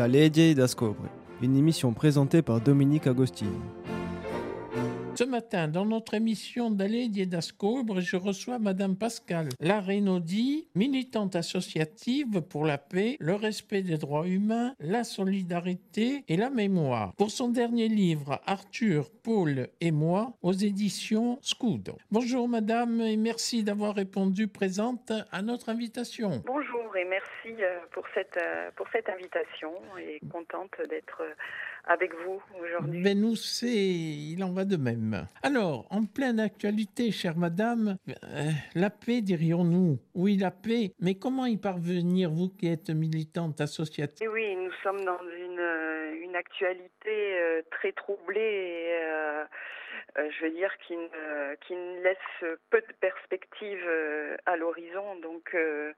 La Legge d'Ascobre, une émission présentée par Dominique Agostini. Ce matin, dans notre émission d'Allée d'Ascobre, je reçois Madame Pascal Larenaudi, militante associative pour la paix, le respect des droits humains, la solidarité et la mémoire. Pour son dernier livre, Arthur, Paul et moi, aux éditions Scudo. Bonjour Madame et merci d'avoir répondu présente à notre invitation. Bonjour et merci euh, pour cette, euh, pour cette invitation et contente d'être euh, avec vous aujourd'hui. Mais nous, c'est, il en va de même. Alors, en pleine actualité, chère madame, euh, la paix, dirions-nous? Oui, la paix, mais comment y parvenir, vous qui êtes militante associative? Et oui, nous sommes dans une, une actualité euh, très troublée et, euh, je veux dire, qui ne, qui ne laisse peu de perspectives à l'horizon. Donc, euh,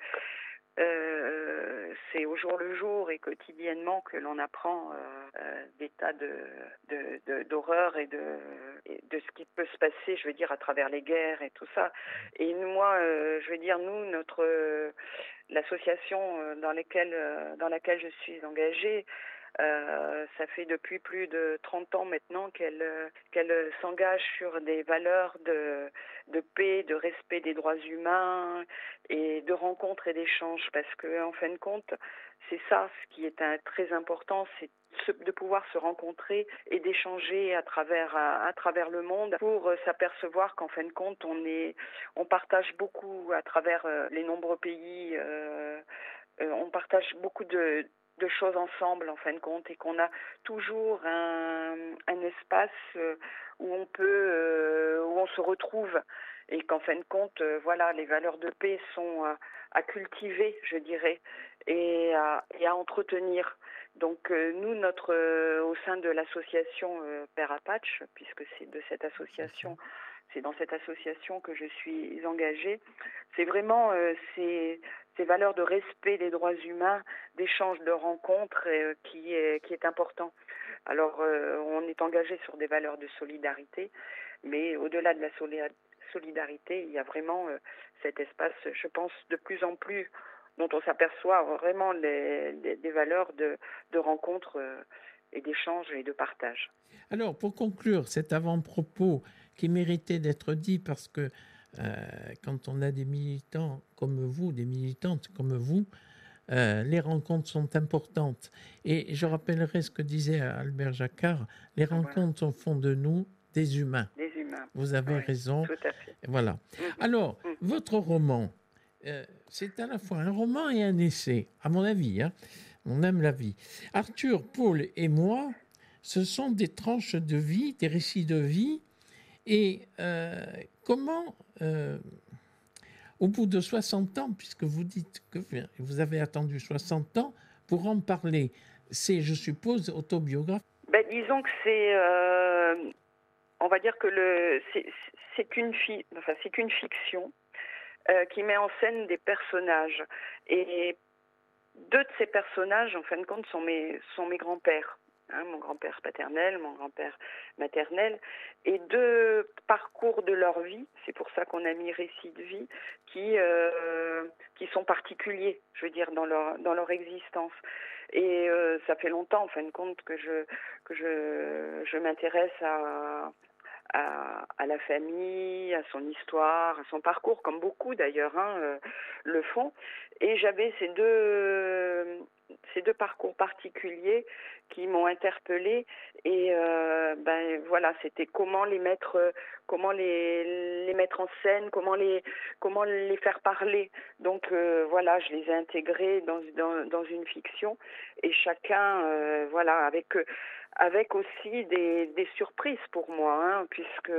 c'est au jour le jour et quotidiennement que l'on apprend euh, euh, des tas de, d'horreurs et de, de ce qui peut se passer, je veux dire, à travers les guerres et tout ça. Et moi, euh, je veux dire, nous, notre l'association dans dans laquelle je suis engagée. Euh, ça fait depuis plus de 30 ans maintenant qu'elle euh, qu'elle euh, s'engage sur des valeurs de, de paix, de respect des droits humains et de rencontres et d'échanges. Parce que en fin de compte, c'est ça ce qui est très important, c'est ce- de pouvoir se rencontrer et d'échanger à travers à, travers le monde pour s'apercevoir qu'en fin de compte on est on partage beaucoup à travers les nombreux pays euh, on partage beaucoup de de choses ensemble en fin de compte et qu'on a toujours un, un espace euh, où on peut euh, où on se retrouve et qu'en fin de compte euh, voilà les valeurs de paix sont à, cultiver je dirais et à, et à entretenir. Donc nous notre au sein de l'association Père Apache puisque c'est de cette association c'est dans cette association que je suis engagée c'est vraiment euh, ces valeurs de respect des droits humains d'échange de rencontres euh, qui est important. Alors euh, on est engagé sur des valeurs de solidarité, mais au-delà de la soli- solidarité, il y a vraiment euh, cet espace, je pense, de plus en plus dont on s'aperçoit vraiment les, les- valeurs de, de rencontres euh, et d'échanges et de partage. Alors, pour conclure cet avant-propos qui méritait d'être dit parce que quand on a des militants comme vous, des militantes comme vous, euh, les rencontres sont importantes. Et je rappellerai ce que disait Albert Jacquard, les Voilà. rencontres font de nous des humains. Des humains. Vous avez raison. Tout à fait. Voilà. Mhm. Alors, Mhm. votre roman, euh, c'est à la fois un roman et un essai, à mon avis. hein. On aime la vie. Arthur, Paul et moi, ce sont des tranches de vie, des récits de vie. Et euh, comment, euh, au bout de 60 ans, puisque vous dites que vous avez attendu 60 ans pour en parler, c'est, je suppose, autobiographique. Ben, disons que c'est, euh, on va dire que le, c'est, qu'une fi- enfin, c'est qu'une fiction euh, qui met en scène des personnages. Et deux de ces personnages, en fin de compte, sont mes, sont mes grands-pères. Hein, mon grand-père paternel, mon grand-père maternel, et deux parcours de leur vie, c'est pour ça qu'on a mis récits de vie, qui, euh, qui sont particuliers, je veux dire, dans leur, dans leur existence. Et euh, ça fait longtemps, en fin de compte, que je, que je, je m'intéresse à, à, la famille, à son histoire, à son parcours, comme beaucoup d'ailleurs hein, euh, le font. Et j'avais ces deux, ces deux parcours particuliers qui m'ont interpellée. Et euh, ben voilà, c'était comment les mettre, comment les, les mettre en scène, comment les, comment les faire parler. Donc euh, voilà, je les ai intégrés dans, dans, dans une fiction et chacun, voilà, avec avec aussi des, des surprises pour moi, hein, puisque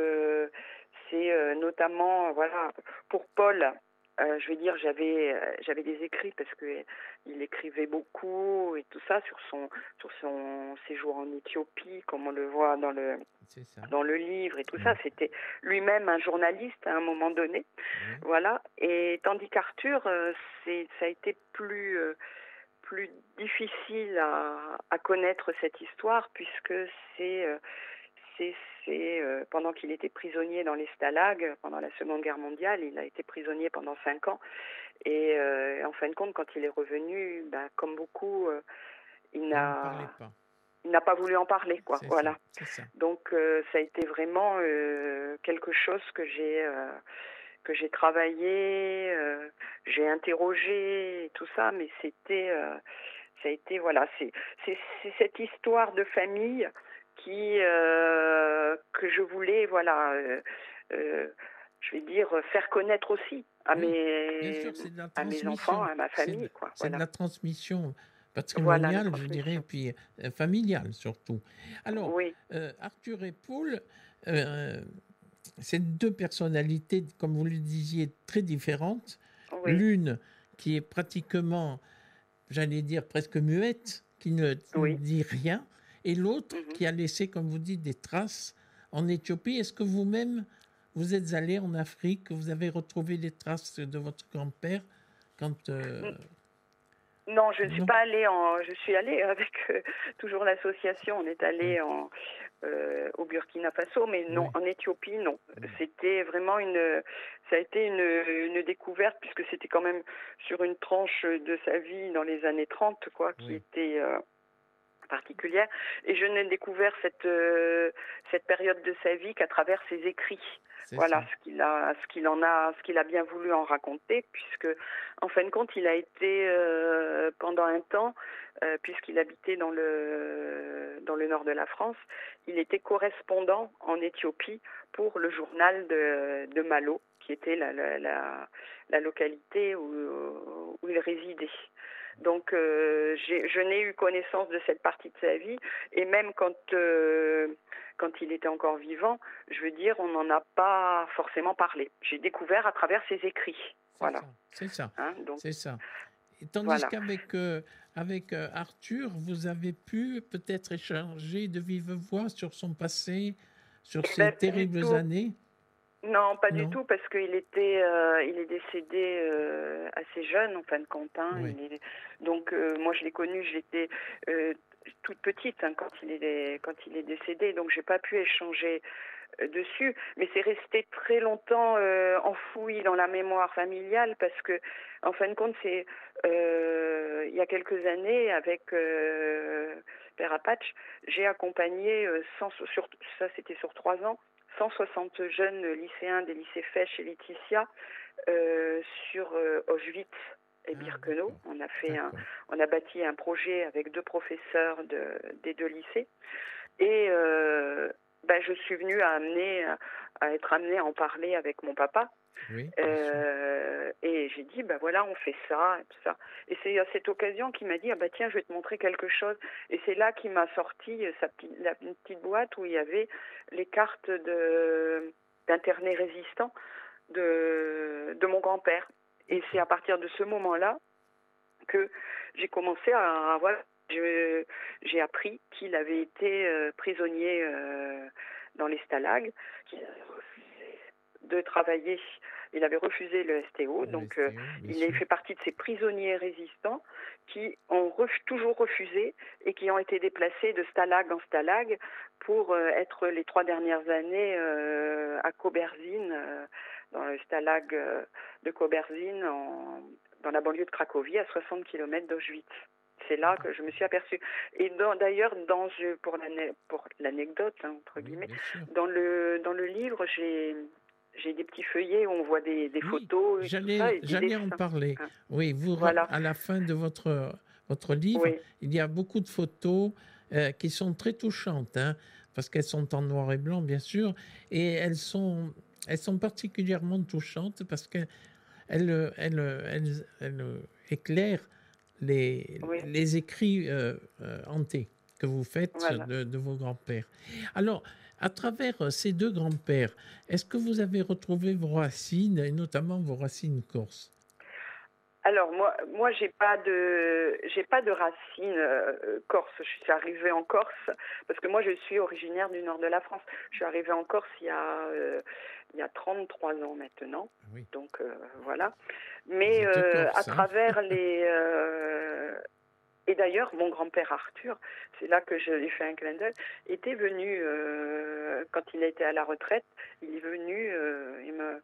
c'est euh, notamment, voilà, pour Paul, euh, je veux dire, j'avais euh, j'avais des écrits parce que il écrivait beaucoup et tout ça sur son sur son séjour en Éthiopie, comme on le voit dans le dans le livre et tout ça. C'était lui-même un journaliste à un moment donné, voilà. Et tandis qu'Arthur, c'est ça a été plus plus difficile à, à connaître cette histoire puisque c'est euh, c'est c'est euh, pendant qu'il était prisonnier dans les stalags pendant la Seconde Guerre mondiale, il a été prisonnier pendant cinq ans et euh, en fin de compte, quand il est revenu, ben, comme beaucoup, euh, il n'a il n'a pas voulu en parler, quoi. Voilà. ça, c'est ça. Donc ça a été vraiment quelque chose que j'ai que j'ai travaillé, euh, j'ai interrogé et tout ça, mais c'était euh, ça a été voilà, c'est c'est c'est cette histoire de famille qui euh, que je voulais voilà, euh, euh, je vais dire faire connaître aussi à Oui, mes sûr, c'est de à mes enfants, à ma C'est famille, de- quoi. C'est de Voilà. la transmission Voilà, patrimoniale, la je dirais, transmission. puis euh, familiale surtout. Alors, Oui, Arthur et Paul, c'est deux personnalités, comme vous le disiez, très différentes. oui, L'une qui est pratiquement, j'allais dire, presque muette, qui ne Oui. dit rien, et l'autre Mhm. qui a laissé, comme vous dites, des traces en Éthiopie. Est-ce que vous-même, vous êtes allé en Afrique, vous avez retrouvé les traces de votre grand-père quand... euh, Non, je ne suis Non. pas allée en. Je suis allée avec euh, toujours l'association. On est allé en euh, au Burkina Faso, mais non, Oui. en Éthiopie, non. C'était vraiment une. Ça a été une, une découverte puisque c'était quand même sur une tranche de sa vie dans les années 30, quoi, qui Oui. était. euh, particulière et je n'ai découvert cette euh, cette période de sa vie qu'à travers ses écrits voilà ça. ce qu'il a ce qu'il en a ce qu'il a bien voulu en raconter puisque en fin de compte il a été euh, pendant un temps euh, puisqu'il habitait dans le dans le nord de la France il était correspondant en Éthiopie pour le journal de, de Malo qui était la, la, la, la localité où, où il résidait donc euh, je n'ai eu connaissance de cette partie de sa vie et même quand euh, quand il était encore vivant, je veux dire, on n'en a pas forcément parlé. J'ai découvert à travers ses écrits. Voilà. C'est ça. Hein, C'est ça. Et tandis Voilà. qu'avec euh, avec Arthur, vous avez pu peut-être échanger de vive voix sur son passé, sur Eh ces ben, terribles années? Non, pas du tout, parce qu'il était, euh, il est décédé euh, assez jeune en fin de compte. hein. Oui. Il est- donc euh, moi je l'ai connu, j'étais toute petite hein, quand il est quand il est décédé, donc j'ai pas pu échanger dessus, mais c'est resté très longtemps euh, enfoui dans la mémoire familiale parce que, en fin de compte, c'est euh, il y a quelques années avec euh, Père Apache, j'ai accompagné 100 sur ça c'était sur trois ans, 160 jeunes lycéens des lycées Fèche et Laetitia euh, sur euh, Auschwitz et Ah, Birkenau. On a fait un, on a bâti un projet avec deux professeurs de, des deux lycées. Et euh, ben, je suis venue à, amener, à être amenée à en parler avec mon papa. Oui. Euh, et j'ai dit, ben voilà, on fait ça, et tout ça. Et c'est à cette occasion qu'il m'a dit, ah bah tiens, je vais te montrer quelque chose. Et c'est là qu'il m'a sorti euh, sa petite, la une petite boîte où il y avait les cartes de d'internés résistants de, de mon grand-père. Et c'est à partir de ce moment-là que j'ai commencé à, voilà, je- j'ai appris qu'il avait été euh, prisonnier euh, dans les stalags, qu'il avait refusé de travailler. Il avait refusé le STO, Le donc STO, euh, il a fait partie de ces prisonniers résistants qui ont ref- toujours refusé et qui ont été déplacés de stalag en stalag pour euh, être les trois dernières années euh, à Koberzin, euh, dans le stalag de Koberzin, en- dans la banlieue de Cracovie, à 60 km d'Auschwitz. C'est là que je me suis aperçue. Et d'ailleurs, dans pour l'ane- pour l'anecdote hein, entre guillemets, le dans le livre, j'ai j'ai des petits feuillets où on voit des, des Oui, photos. J'allais, en parler. Hein. Oui, vous, Voilà. à la fin de votre, votre livre, Oui. il y a beaucoup de photos euh, qui sont très touchantes, hein, parce qu'elles sont en noir et blanc, bien sûr, et elles sont, elles sont particulièrement touchantes parce qu'elles elles, elles, elles, elles éclairent les, Oui. les écrits euh, euh, hantés que vous faites Voilà. de, de vos grands-pères. Alors, à travers euh, ces deux grands-pères, est-ce que vous avez retrouvé vos racines, et notamment vos racines corses? Alors moi, moi j'ai pas de, j'ai pas de racines euh, corse. Je suis arrivée en Corse parce que moi je suis originaire du nord de la France. Je suis arrivée en Corse il y a, euh, il y a 33 ans maintenant. Oui. Donc euh, voilà. Mais corse, à hein. travers les et d'ailleurs mon grand-père Arthur, c'est là que je lui fais un clin d'œil, était venu euh, quand il était à la retraite. Il est venu, euh,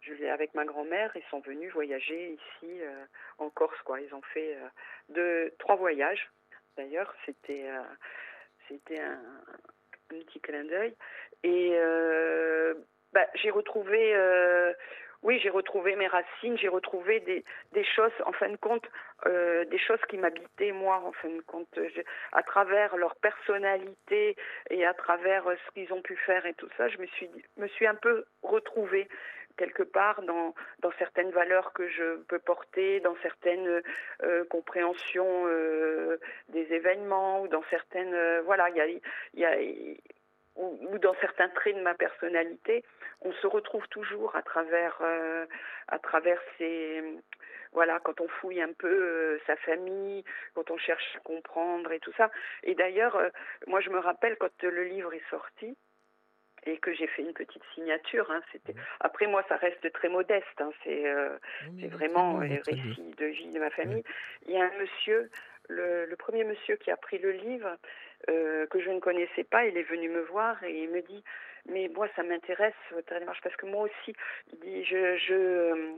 je l'ai avec ma grand-mère, ils sont venus voyager ici euh, en Corse quoi. Ils ont fait deux, trois voyages D'ailleurs, c'était c'était un, petit clin d'œil. Et bah, j'ai retrouvé oui, j'ai retrouvé mes racines, j'ai retrouvé des, des, choses, en fin de compte, euh, des choses qui m'habitaient moi, en fin de compte, à travers leur personnalité et à travers euh, ce qu'ils ont pu faire et tout ça, je me suis, me suis un peu retrouvée quelque part dans, dans certaines valeurs que je peux porter, dans certaines euh, compréhensions euh, des événements ou dans certaines, euh, voilà, il y a, y a ou, ou, dans certains traits de ma personnalité, on se retrouve toujours à travers, euh, à travers ces, voilà, quand on fouille un peu euh, sa famille, quand on cherche à comprendre et tout ça. Et d'ailleurs, euh, moi je me rappelle quand le livre est sorti, et que j'ai fait une petite signature. Hein, c'était après moi ça reste très modeste. Hein, c'est euh, vraiment les récits de vie de ma famille. Il y a un monsieur, le, le, premier monsieur qui a pris le livre euh, que je ne connaissais pas, il est venu me voir et il me dit mais moi ça m'intéresse votre démarche parce que moi aussi il dit je je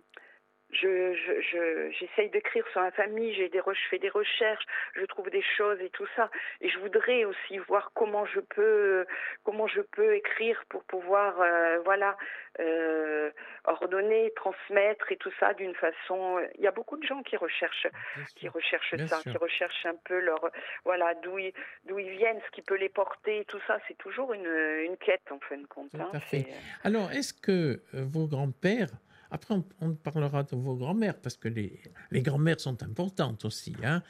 euh, je, je, j'essaye d'écrire sur ma famille, j'ai des, je fais des recherches, je trouve des choses et tout ça. Et je voudrais aussi voir comment je peux, comment je peux écrire pour pouvoir, euh, voilà, euh, ordonner, transmettre et tout ça d'une façon. Il y a beaucoup de gens qui recherchent, qui recherchent ça, qui recherchent un peu leur, voilà, d'où ils, d'où ils viennent, ce qui peut les porter, et tout ça. C'est toujours une, une quête en fin de compte. Tout hein. à fait. Alors, est-ce que euh, vos grands-pères après, on, parlera de vos grands-mères, parce que les, les grands-mères sont importantes aussi. Hein.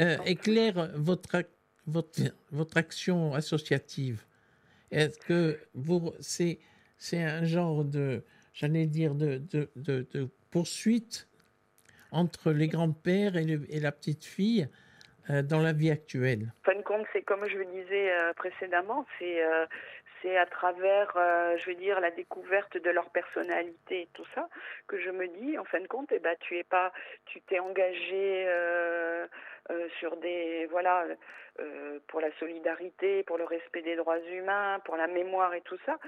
Euh, éclaire votre, votre, votre action associative. Est-ce que c'est, c'est un genre de, j'allais dire, de, de, de, poursuite entre les grands-pères et, et, la petite fille euh, dans la vie actuelle? Fin de compte, c'est comme je le disais euh, précédemment, c'est c'est à travers, euh, je veux dire, la découverte de leur personnalité et tout ça, que je me dis, en fin de compte, eh ben, tu es pas, tu t'es engagé euh, euh, sur des, voilà, pour la solidarité, pour le respect des droits humains, pour la mémoire et tout ça.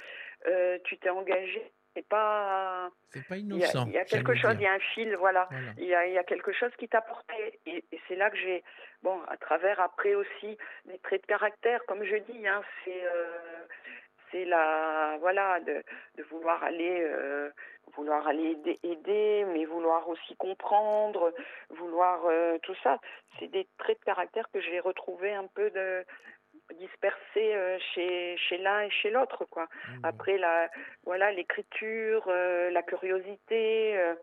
Tu t'es engagé c'est pas. C'est pas innocent. Il y a, quelque chose, il y a un fil, voilà. voilà. Il, y a, il, y a, quelque chose qui t'a porté. Et, et c'est là que j'ai, bon, à travers après aussi des traits de caractère, comme je dis, hein, c'est, euh, c'est la, voilà, de, de vouloir aller, euh, vouloir aller aider, aider, mais vouloir aussi comprendre, vouloir euh, tout ça. C'est des traits de caractère que j'ai retrouvés un peu de dispersés euh, chez chez l'un et chez l'autre quoi. Mmh. Après la voilà l'écriture, la curiosité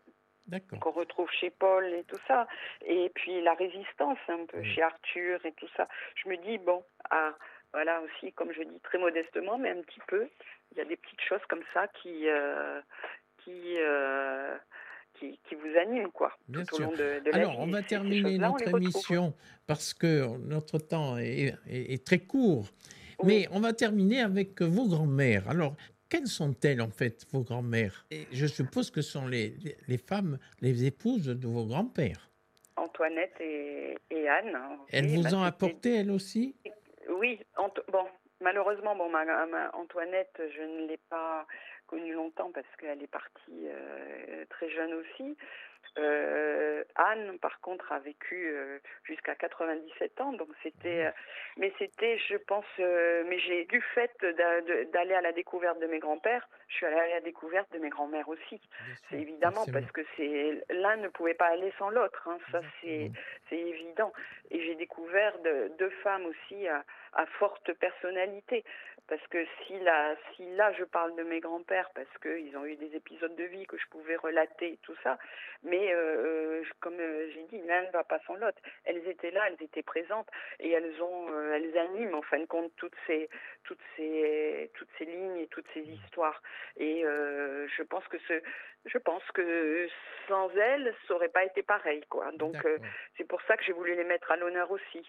qu'on retrouve chez Paul et tout ça et puis la résistance un peu mmh. chez Arthur et tout ça. Je me dis bon ah voilà aussi comme je dis très modestement mais un petit peu il y a des petites choses comme ça qui qui qui, qui, vous anime, quoi. Bien tout sûr. Au long de, de Alors, vie. on va terminer notre émission parce que notre temps est, est, est très court. Oui. Mais on va terminer avec vos grands-mères. Alors, quelles sont-elles, en fait, vos grands-mères? Je suppose que ce sont les, les, les, femmes, les épouses de vos grands-pères. Antoinette et, et Anne. Elles vous ont apporté, elles aussi? Oui. bon, malheureusement, bon, ma, Antoinette, je ne l'ai pas connue longtemps parce qu'elle est partie euh, très jeune aussi. Euh, Anne, par contre, a vécu euh, jusqu'à 97 ans, donc c'était, euh, mais c'était, je pense, mais j'ai du fait d'aller à la découverte de mes grands-pères, je suis allée à la découverte de mes grands-mères aussi. C'est évidemment parce que c'est l'un ne pouvait pas aller sans l'autre, hein, ça c'est c'est évident. Et j'ai découvert de, deux femmes aussi à, à forte personnalité parce que si là, si là je parle de mes grands-pères parce qu'ils ont eu des épisodes de vie que je pouvais relater tout ça, mais euh, comme euh, j'ai dit, l'un ne va pas sans l'autre. Elles étaient là, elles étaient présentes et elles ont, euh, elles animent en fin de compte toutes ces, toutes ces, toutes ces lignes et toutes ces histoires. Et euh, je pense que ce, je pense que sans elles, ça aurait pas été pareil, quoi. Donc euh, c'est pour ça que j'ai voulu les mettre à l'honneur aussi.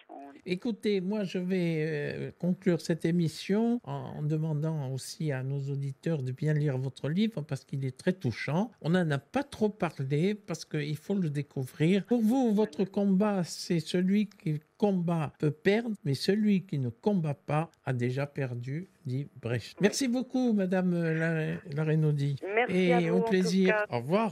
Écoutez, moi je vais euh, conclure cette émission en, en, demandant aussi à nos auditeurs de bien lire votre livre parce qu'il est très touchant. On n'en a pas trop parlé parce qu'il faut le découvrir. Pour vous, votre combat, c'est celui qui combat peut perdre, mais celui qui ne combat pas a déjà perdu, dit Brecht. Merci beaucoup, Madame la, la Renaudie. Merci Et à vous, au plaisir. Au revoir.